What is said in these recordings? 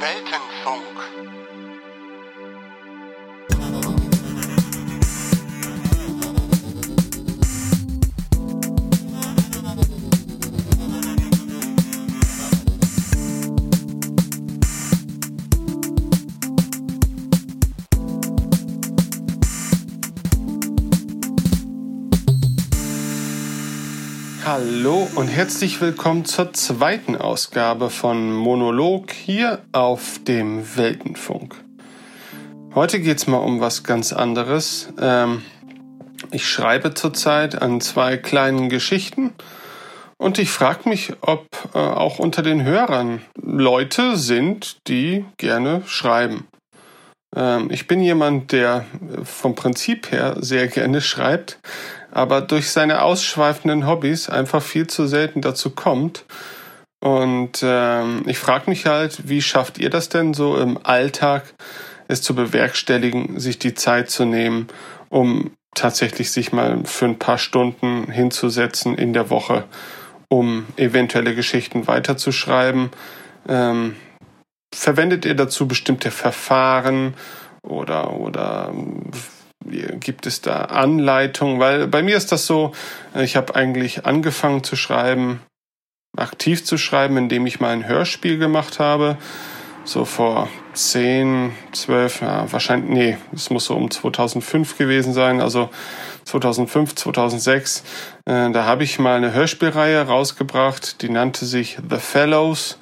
Weltenfunk. Hallo und herzlich willkommen zur zweiten Ausgabe von Monolog hier auf dem Weltenfunk. Heute geht es mal um was ganz anderes. Ähm, ich schreibe zurzeit an zwei kleinen Geschichten und ich frage mich, ob äh, auch unter den Hörern Leute sind, die gerne schreiben. Ähm, ich bin jemand, der vom Prinzip her sehr gerne schreibt, aber durch seine ausschweifenden Hobbys einfach viel zu selten dazu kommt. Und ähm, ich frage mich halt, wie schafft ihr das denn so im Alltag, es zu bewerkstelligen, sich die Zeit zu nehmen, um tatsächlich sich mal für ein paar Stunden hinzusetzen in der Woche, um eventuelle Geschichten weiterzuschreiben. Ähm, verwendet ihr dazu bestimmte Verfahren oder, oder gibt es da Anleitungen? Weil bei mir ist das so, ich habe eigentlich angefangen zu schreiben, aktiv zu schreiben, indem ich mal ein Hörspiel gemacht habe. So vor 10, 12, ja, wahrscheinlich, nee, es muss so um 2005 gewesen sein, also 2005, 2006. Äh, da habe ich mal eine Hörspielreihe rausgebracht, die nannte sich The Fellows.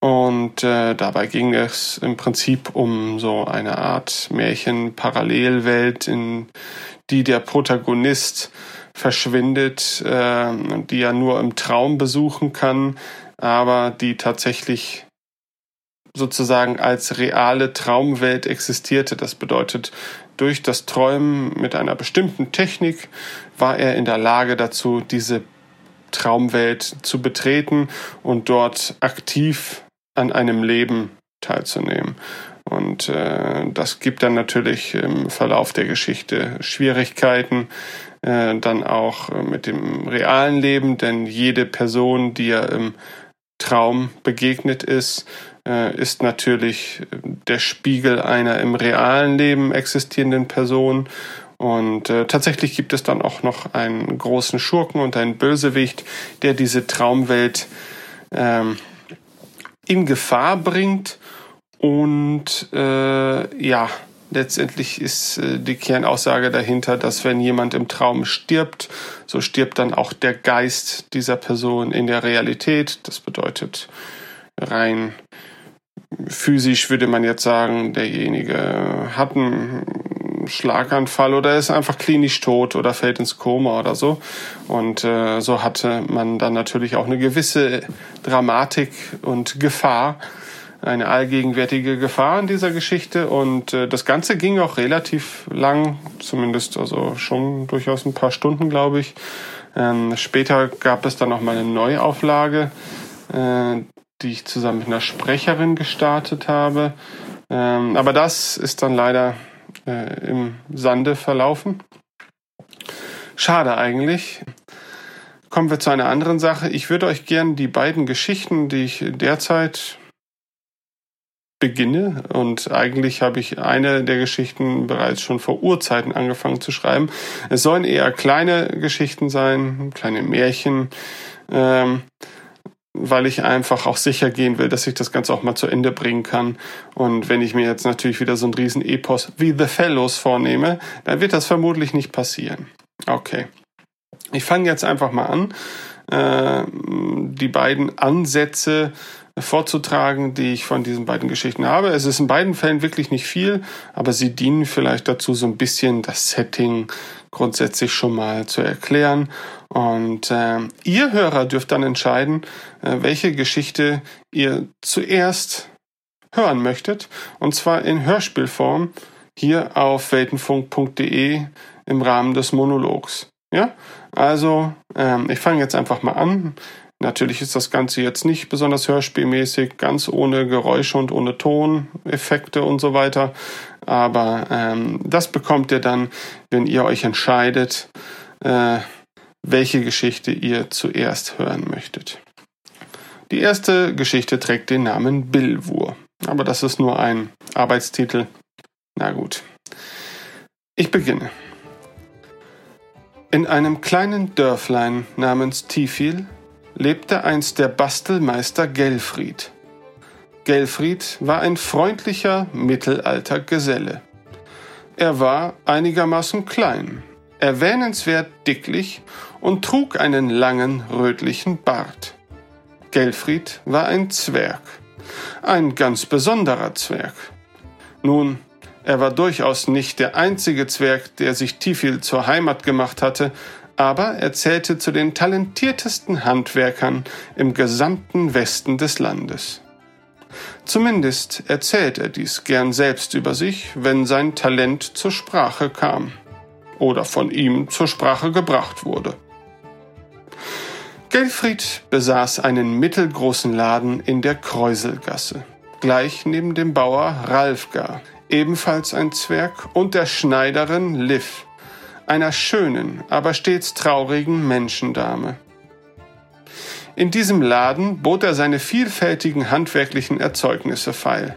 Und äh, dabei ging es im Prinzip um so eine Art Märchen-Parallelwelt, in die der Protagonist verschwindet, äh, die er nur im Traum besuchen kann, aber die tatsächlich sozusagen als reale Traumwelt existierte. Das bedeutet, durch das Träumen mit einer bestimmten Technik war er in der Lage dazu, diese Traumwelt zu betreten und dort aktiv an einem Leben teilzunehmen. Und äh, das gibt dann natürlich im Verlauf der Geschichte Schwierigkeiten, äh, dann auch mit dem realen Leben, denn jede Person, die ja im Traum begegnet ist, äh, ist natürlich der Spiegel einer im realen Leben existierenden Person. Und äh, tatsächlich gibt es dann auch noch einen großen Schurken und einen Bösewicht, der diese Traumwelt ähm, in Gefahr bringt. Und äh, ja, letztendlich ist äh, die Kernaussage dahinter, dass wenn jemand im Traum stirbt, so stirbt dann auch der Geist dieser Person in der Realität. Das bedeutet rein physisch würde man jetzt sagen, derjenige hat einen Schlaganfall oder ist einfach klinisch tot oder fällt ins Koma oder so. Und äh, so hatte man dann natürlich auch eine gewisse Dramatik und Gefahr, eine allgegenwärtige Gefahr in dieser Geschichte. Und äh, das Ganze ging auch relativ lang, zumindest also schon durchaus ein paar Stunden, glaube ich. Ähm, später gab es dann noch mal eine Neuauflage, äh, die ich zusammen mit einer Sprecherin gestartet habe. Ähm, aber das ist dann leider äh, im Sande verlaufen. Schade eigentlich. Kommen wir zu einer anderen Sache. Ich würde euch gern die beiden Geschichten, die ich derzeit beginne, und eigentlich habe ich eine der Geschichten bereits schon vor Urzeiten angefangen zu schreiben. Es sollen eher kleine Geschichten sein, kleine Märchen. Ähm, weil ich einfach auch sicher gehen will, dass ich das Ganze auch mal zu Ende bringen kann. Und wenn ich mir jetzt natürlich wieder so ein riesen Epos wie The Fellows vornehme, dann wird das vermutlich nicht passieren. Okay. Ich fange jetzt einfach mal an, äh, die beiden Ansätze vorzutragen, die ich von diesen beiden Geschichten habe. Es ist in beiden Fällen wirklich nicht viel, aber sie dienen vielleicht dazu, so ein bisschen das Setting grundsätzlich schon mal zu erklären. Und äh, ihr Hörer dürft dann entscheiden, äh, welche Geschichte ihr zuerst hören möchtet. Und zwar in Hörspielform hier auf weltenfunk.de im Rahmen des Monologs. Ja, also ähm, ich fange jetzt einfach mal an. Natürlich ist das Ganze jetzt nicht besonders hörspielmäßig, ganz ohne Geräusche und ohne Toneffekte und so weiter. Aber ähm, das bekommt ihr dann, wenn ihr euch entscheidet, äh, welche Geschichte ihr zuerst hören möchtet. Die erste Geschichte trägt den Namen Billwur. Aber das ist nur ein Arbeitstitel. Na gut. Ich beginne. In einem kleinen Dörflein namens Tifil lebte einst der Bastelmeister Gelfried. Gelfried war ein freundlicher, mittelalter Geselle. Er war einigermaßen klein, erwähnenswert dicklich und trug einen langen rötlichen Bart. Gelfried war ein Zwerg, ein ganz besonderer Zwerg. Nun, er war durchaus nicht der einzige Zwerg, der sich Tifil zur Heimat gemacht hatte, aber er zählte zu den talentiertesten Handwerkern im gesamten Westen des Landes. Zumindest erzählt er dies gern selbst über sich, wenn sein Talent zur Sprache kam oder von ihm zur Sprache gebracht wurde. Gelfried besaß einen mittelgroßen Laden in der Kräuselgasse, gleich neben dem Bauer Ralfgar, ebenfalls ein Zwerg, und der Schneiderin Liv, einer schönen, aber stets traurigen Menschendame. In diesem Laden bot er seine vielfältigen handwerklichen Erzeugnisse feil.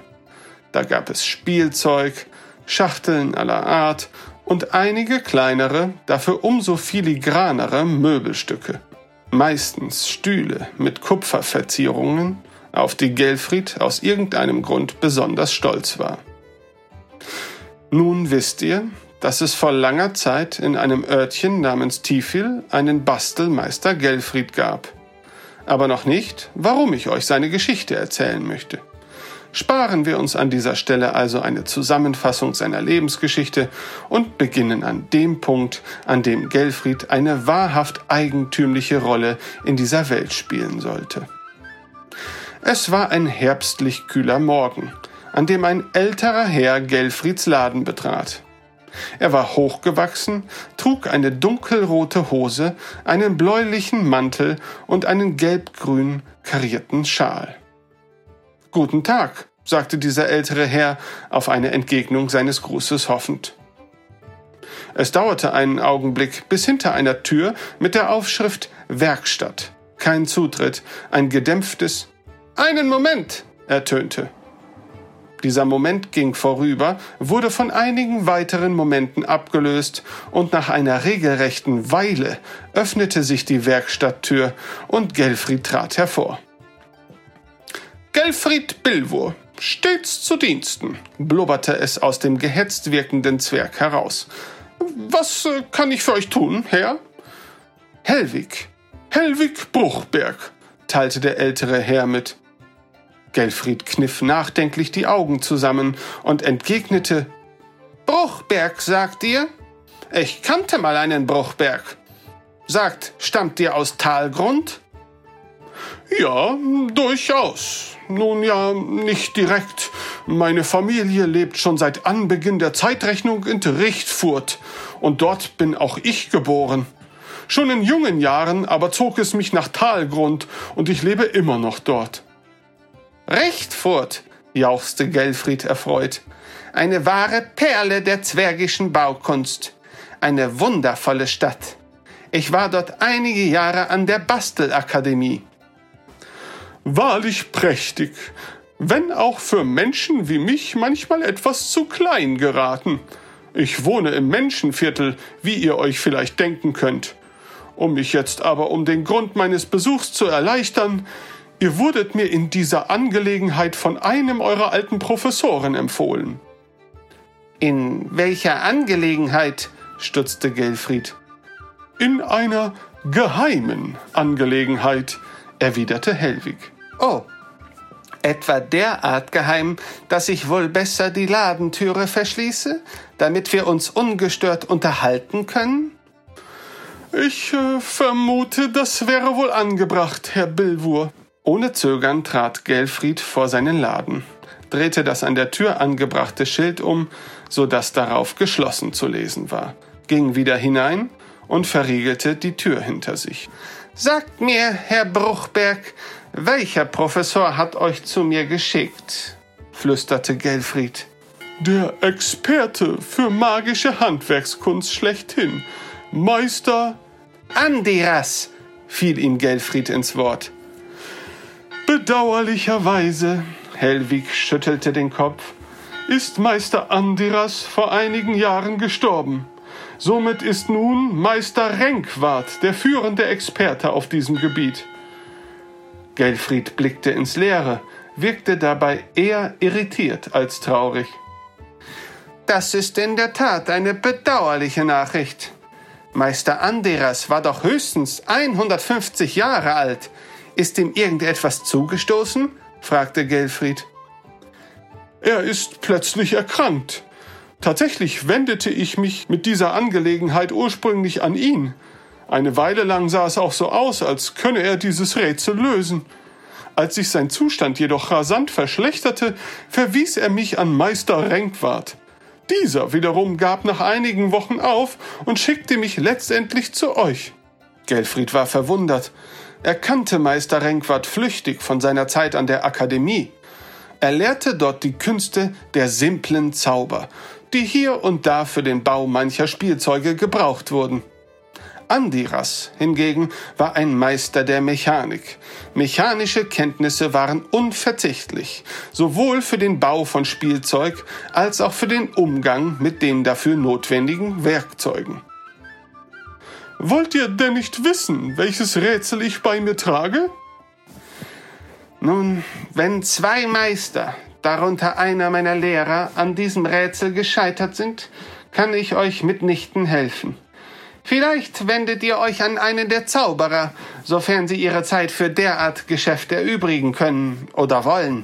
Da gab es Spielzeug, Schachteln aller Art und einige kleinere, dafür umso filigranere Möbelstücke. Meistens Stühle mit Kupferverzierungen, auf die Gelfried aus irgendeinem Grund besonders stolz war. Nun wisst ihr, dass es vor langer Zeit in einem Örtchen namens Tifil einen Bastelmeister Gelfried gab. Aber noch nicht, warum ich euch seine Geschichte erzählen möchte. Sparen wir uns an dieser Stelle also eine Zusammenfassung seiner Lebensgeschichte und beginnen an dem Punkt, an dem Gelfried eine wahrhaft eigentümliche Rolle in dieser Welt spielen sollte. Es war ein herbstlich kühler Morgen, an dem ein älterer Herr Gelfrieds Laden betrat. Er war hochgewachsen, trug eine dunkelrote Hose, einen bläulichen Mantel und einen gelbgrün karierten Schal. Guten Tag, sagte dieser ältere Herr auf eine Entgegnung seines Grußes hoffend. Es dauerte einen Augenblick, bis hinter einer Tür mit der Aufschrift Werkstatt kein Zutritt, ein gedämpftes Einen Moment ertönte. Dieser Moment ging vorüber, wurde von einigen weiteren Momenten abgelöst, und nach einer regelrechten Weile öffnete sich die Werkstatttür und Gelfried trat hervor. Gelfried Bilwur, stets zu Diensten, blubberte es aus dem gehetzt wirkenden Zwerg heraus. Was äh, kann ich für euch tun, Herr? Hellwig, Hellwig Bruchberg, teilte der ältere Herr mit. Gelfried kniff nachdenklich die Augen zusammen und entgegnete Bruchberg, sagt ihr? Ich kannte mal einen Bruchberg. Sagt, stammt ihr aus Talgrund? Ja, durchaus. Nun ja, nicht direkt. Meine Familie lebt schon seit Anbeginn der Zeitrechnung in Richtfurt und dort bin auch ich geboren. Schon in jungen Jahren aber zog es mich nach Talgrund und ich lebe immer noch dort. Richtfurt, jauchzte Gelfried erfreut. Eine wahre Perle der zwergischen Baukunst. Eine wundervolle Stadt. Ich war dort einige Jahre an der Bastelakademie. Wahrlich prächtig, wenn auch für Menschen wie mich manchmal etwas zu klein geraten. Ich wohne im Menschenviertel, wie ihr euch vielleicht denken könnt. Um mich jetzt aber um den Grund meines Besuchs zu erleichtern, ihr wurdet mir in dieser Angelegenheit von einem eurer alten Professoren empfohlen. In welcher Angelegenheit? stutzte Gelfried. In einer geheimen Angelegenheit, erwiderte Hellwig. Oh, etwa derart geheim, dass ich wohl besser die Ladentüre verschließe, damit wir uns ungestört unterhalten können? Ich äh, vermute, das wäre wohl angebracht, Herr Bilwur. Ohne Zögern trat Gelfried vor seinen Laden, drehte das an der Tür angebrachte Schild um, so dass darauf geschlossen zu lesen war, ging wieder hinein und verriegelte die Tür hinter sich. Sagt mir, Herr Bruchberg, welcher Professor hat euch zu mir geschickt? flüsterte Gelfried. Der Experte für magische Handwerkskunst schlechthin, Meister Andiras, fiel ihm Gelfried ins Wort. Bedauerlicherweise, Helwig schüttelte den Kopf, ist Meister Andiras vor einigen Jahren gestorben. Somit ist nun Meister Renkwart der führende Experte auf diesem Gebiet. Gelfried blickte ins Leere, wirkte dabei eher irritiert als traurig. Das ist in der Tat eine bedauerliche Nachricht. Meister Anderas war doch höchstens 150 Jahre alt. Ist ihm irgendetwas zugestoßen? fragte Gelfried. Er ist plötzlich erkrankt. Tatsächlich wendete ich mich mit dieser Angelegenheit ursprünglich an ihn. Eine Weile lang sah es auch so aus, als könne er dieses Rätsel lösen. Als sich sein Zustand jedoch rasant verschlechterte, verwies er mich an Meister Renkwart. Dieser wiederum gab nach einigen Wochen auf und schickte mich letztendlich zu euch. Gelfried war verwundert. Er kannte Meister Renkwart flüchtig von seiner Zeit an der Akademie. Er lehrte dort die Künste der simplen Zauber, die hier und da für den Bau mancher Spielzeuge gebraucht wurden. Andiras hingegen war ein Meister der Mechanik. Mechanische Kenntnisse waren unverzichtlich, sowohl für den Bau von Spielzeug als auch für den Umgang mit den dafür notwendigen Werkzeugen. Wollt ihr denn nicht wissen, welches Rätsel ich bei mir trage? Nun, wenn zwei Meister, darunter einer meiner Lehrer, an diesem Rätsel gescheitert sind, kann ich euch mitnichten helfen. Vielleicht wendet ihr euch an einen der Zauberer, sofern sie ihre Zeit für derart Geschäfte erübrigen können oder wollen,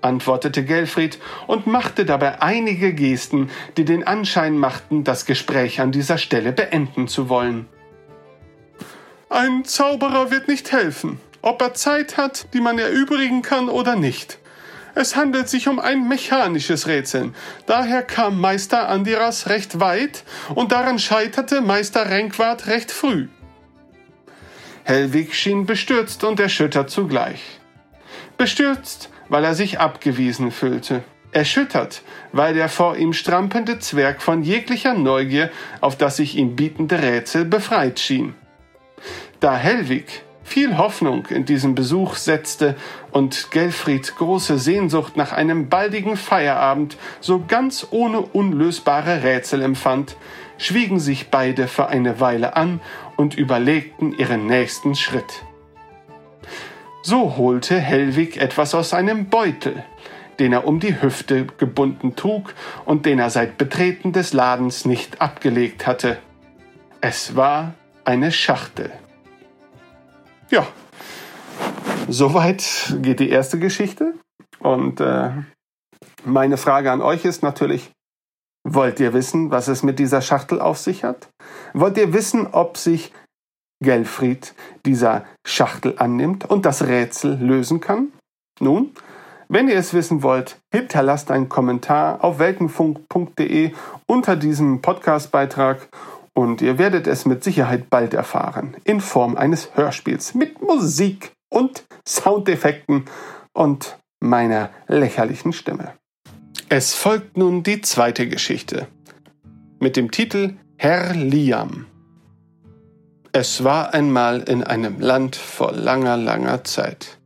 antwortete Gelfried und machte dabei einige Gesten, die den Anschein machten, das Gespräch an dieser Stelle beenden zu wollen. Ein Zauberer wird nicht helfen, ob er Zeit hat, die man erübrigen kann oder nicht. Es handelt sich um ein mechanisches Rätsel. Daher kam Meister Andiras recht weit und daran scheiterte Meister Renkwart recht früh. Hellwig schien bestürzt und erschüttert zugleich. Bestürzt, weil er sich abgewiesen fühlte. Erschüttert, weil der vor ihm strampelnde Zwerg von jeglicher Neugier auf das sich ihm bietende Rätsel befreit schien. Da Hellwig viel Hoffnung in diesen Besuch setzte und Gelfried große Sehnsucht nach einem baldigen Feierabend so ganz ohne unlösbare Rätsel empfand, schwiegen sich beide für eine Weile an und überlegten ihren nächsten Schritt. So holte Hellwig etwas aus einem Beutel, den er um die Hüfte gebunden trug und den er seit Betreten des Ladens nicht abgelegt hatte. Es war eine Schachtel. Ja, soweit geht die erste Geschichte. Und äh, meine Frage an euch ist natürlich, wollt ihr wissen, was es mit dieser Schachtel auf sich hat? Wollt ihr wissen, ob sich Gelfried dieser Schachtel annimmt und das Rätsel lösen kann? Nun, wenn ihr es wissen wollt, hinterlasst einen Kommentar auf weltenfunk.de unter diesem Podcastbeitrag und ihr werdet es mit Sicherheit bald erfahren, in Form eines Hörspiels mit Musik und Soundeffekten und meiner lächerlichen Stimme. Es folgt nun die zweite Geschichte mit dem Titel Herr Liam. Es war einmal in einem Land vor langer, langer Zeit.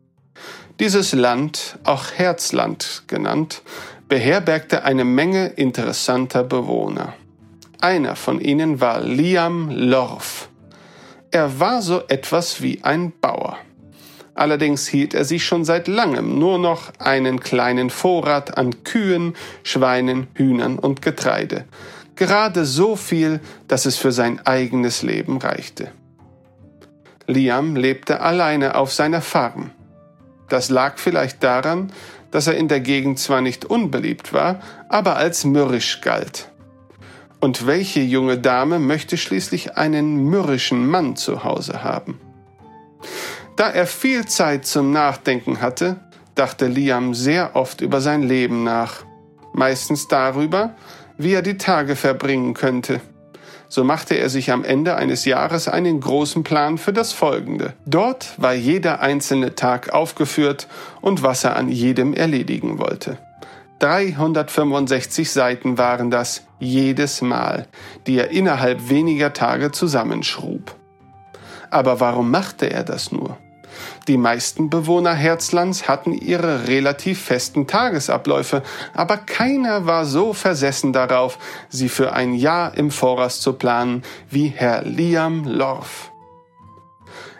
Dieses Land, auch Herzland genannt, beherbergte eine Menge interessanter Bewohner. Einer von ihnen war Liam Lorf. Er war so etwas wie ein Bauer. Allerdings hielt er sich schon seit langem nur noch einen kleinen Vorrat an Kühen, Schweinen, Hühnern und Getreide. Gerade so viel, dass es für sein eigenes Leben reichte. Liam lebte alleine auf seiner Farm. Das lag vielleicht daran, dass er in der Gegend zwar nicht unbeliebt war, aber als mürrisch galt. Und welche junge Dame möchte schließlich einen mürrischen Mann zu Hause haben? Da er viel Zeit zum Nachdenken hatte, dachte Liam sehr oft über sein Leben nach, meistens darüber, wie er die Tage verbringen könnte. So machte er sich am Ende eines Jahres einen großen Plan für das folgende. Dort war jeder einzelne Tag aufgeführt und was er an jedem erledigen wollte. 365 Seiten waren das jedes Mal, die er innerhalb weniger Tage zusammenschrub. Aber warum machte er das nur? Die meisten Bewohner Herzlands hatten ihre relativ festen Tagesabläufe, aber keiner war so versessen darauf, sie für ein Jahr im Voraus zu planen wie Herr Liam Lorf.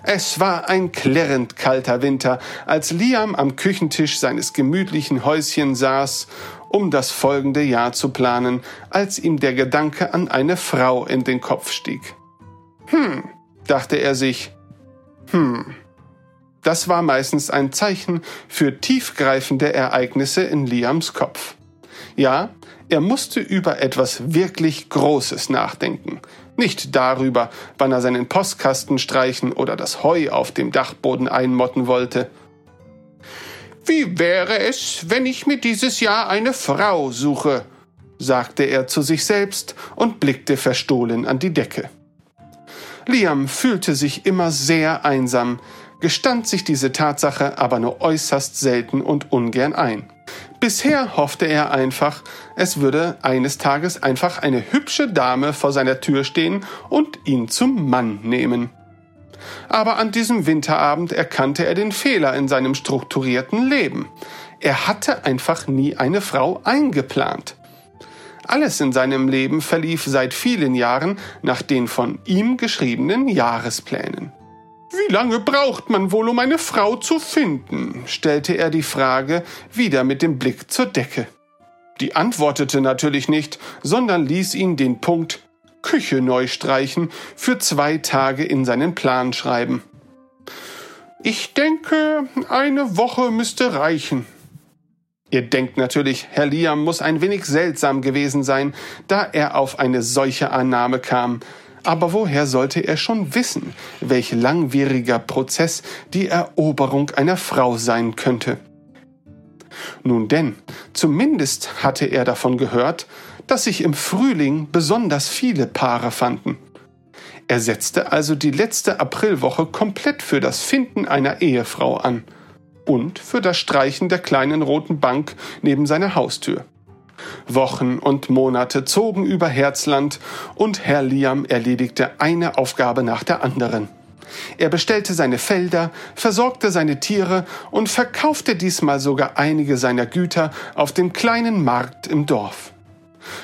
Es war ein klirrend kalter Winter, als Liam am Küchentisch seines gemütlichen Häuschen saß, um das folgende Jahr zu planen, als ihm der Gedanke an eine Frau in den Kopf stieg. Hm, dachte er sich, hm. Das war meistens ein Zeichen für tiefgreifende Ereignisse in Liams Kopf. Ja, er musste über etwas wirklich Großes nachdenken. Nicht darüber, wann er seinen Postkasten streichen oder das Heu auf dem Dachboden einmotten wollte. Wie wäre es, wenn ich mir dieses Jahr eine Frau suche? sagte er zu sich selbst und blickte verstohlen an die Decke. Liam fühlte sich immer sehr einsam, gestand sich diese Tatsache aber nur äußerst selten und ungern ein. Bisher hoffte er einfach, es würde eines Tages einfach eine hübsche Dame vor seiner Tür stehen und ihn zum Mann nehmen. Aber an diesem Winterabend erkannte er den Fehler in seinem strukturierten Leben. Er hatte einfach nie eine Frau eingeplant. Alles in seinem Leben verlief seit vielen Jahren nach den von ihm geschriebenen Jahresplänen. Wie lange braucht man wohl, um eine Frau zu finden? stellte er die Frage wieder mit dem Blick zur Decke. Die antwortete natürlich nicht, sondern ließ ihn den Punkt Küche neu streichen für zwei Tage in seinen Plan schreiben. Ich denke, eine Woche müsste reichen. Ihr denkt natürlich, Herr Liam muss ein wenig seltsam gewesen sein, da er auf eine solche Annahme kam. Aber woher sollte er schon wissen, welch langwieriger Prozess die Eroberung einer Frau sein könnte? Nun denn, zumindest hatte er davon gehört, dass sich im Frühling besonders viele Paare fanden. Er setzte also die letzte Aprilwoche komplett für das Finden einer Ehefrau an und für das Streichen der kleinen roten Bank neben seiner Haustür. Wochen und Monate zogen über Herzland und Herr Liam erledigte eine Aufgabe nach der anderen. Er bestellte seine Felder, versorgte seine Tiere und verkaufte diesmal sogar einige seiner Güter auf dem kleinen Markt im Dorf.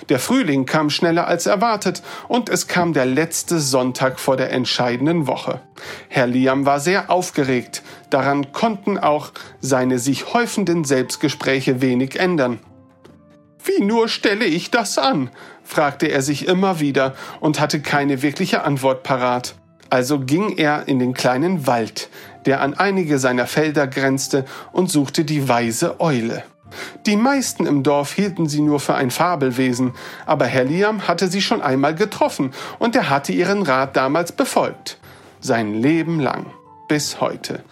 Der Frühling kam schneller als erwartet und es kam der letzte Sonntag vor der entscheidenden Woche. Herr Liam war sehr aufgeregt, daran konnten auch seine sich häufenden Selbstgespräche wenig ändern. Wie nur stelle ich das an? fragte er sich immer wieder und hatte keine wirkliche Antwort parat. Also ging er in den kleinen Wald, der an einige seiner Felder grenzte, und suchte die weise Eule. Die meisten im Dorf hielten sie nur für ein Fabelwesen, aber Herr Liam hatte sie schon einmal getroffen und er hatte ihren Rat damals befolgt. Sein Leben lang. Bis heute.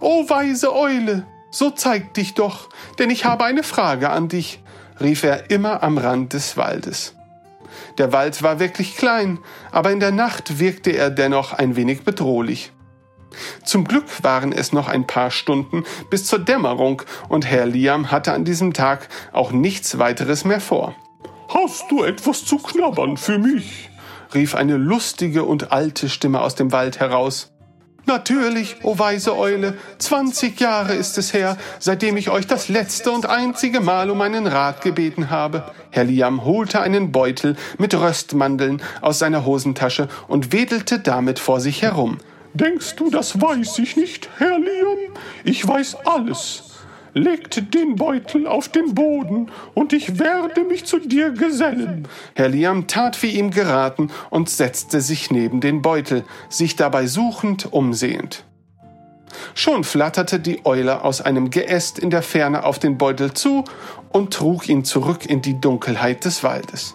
O weise Eule, so zeig dich doch, denn ich habe eine Frage an dich rief er immer am Rand des Waldes. Der Wald war wirklich klein, aber in der Nacht wirkte er dennoch ein wenig bedrohlich. Zum Glück waren es noch ein paar Stunden bis zur Dämmerung und Herr Liam hatte an diesem Tag auch nichts weiteres mehr vor. Hast du etwas zu knabbern für mich? rief eine lustige und alte Stimme aus dem Wald heraus. Natürlich, o oh weise Eule, zwanzig Jahre ist es her, seitdem ich euch das letzte und einzige Mal um einen Rat gebeten habe. Herr Liam holte einen Beutel mit Röstmandeln aus seiner Hosentasche und wedelte damit vor sich herum. Denkst du, das weiß ich nicht, Herr Liam? Ich weiß alles legt den Beutel auf den Boden, und ich werde mich zu dir gesellen. Herr Liam tat wie ihm geraten und setzte sich neben den Beutel, sich dabei suchend umsehend. Schon flatterte die Eule aus einem Geäst in der Ferne auf den Beutel zu und trug ihn zurück in die Dunkelheit des Waldes.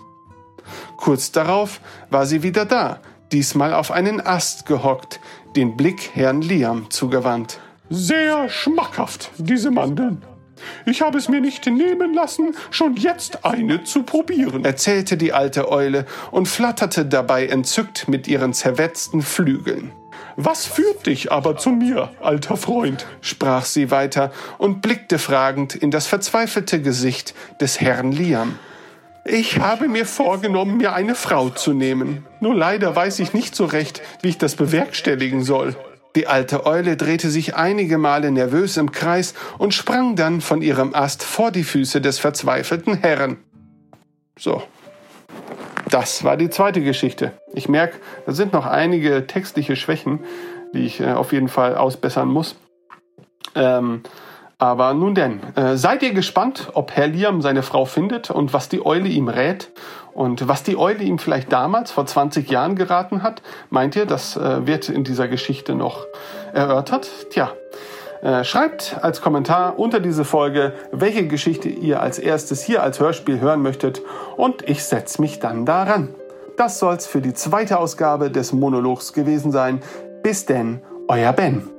Kurz darauf war sie wieder da, diesmal auf einen Ast gehockt, den Blick Herrn Liam zugewandt. Sehr schmackhaft, diese Mandeln. Ich habe es mir nicht nehmen lassen, schon jetzt eine zu probieren, erzählte die alte Eule und flatterte dabei entzückt mit ihren zerwetzten Flügeln. Was führt dich aber zu mir, alter Freund? sprach sie weiter und blickte fragend in das verzweifelte Gesicht des Herrn Liam. Ich habe mir vorgenommen, mir eine Frau zu nehmen. Nur leider weiß ich nicht so recht, wie ich das bewerkstelligen soll. Die alte Eule drehte sich einige Male nervös im Kreis und sprang dann von ihrem Ast vor die Füße des verzweifelten Herrn. So. Das war die zweite Geschichte. Ich merke, da sind noch einige textliche Schwächen, die ich äh, auf jeden Fall ausbessern muss. Ähm, aber nun denn, äh, seid ihr gespannt, ob Herr Liam seine Frau findet und was die Eule ihm rät und was die Eule ihm vielleicht damals vor 20 Jahren geraten hat? Meint ihr, das äh, wird in dieser Geschichte noch erörtert? Tja, äh, schreibt als Kommentar unter diese Folge, welche Geschichte ihr als erstes hier als Hörspiel hören möchtet und ich setze mich dann daran. Das soll's für die zweite Ausgabe des Monologs gewesen sein. Bis denn, euer Ben.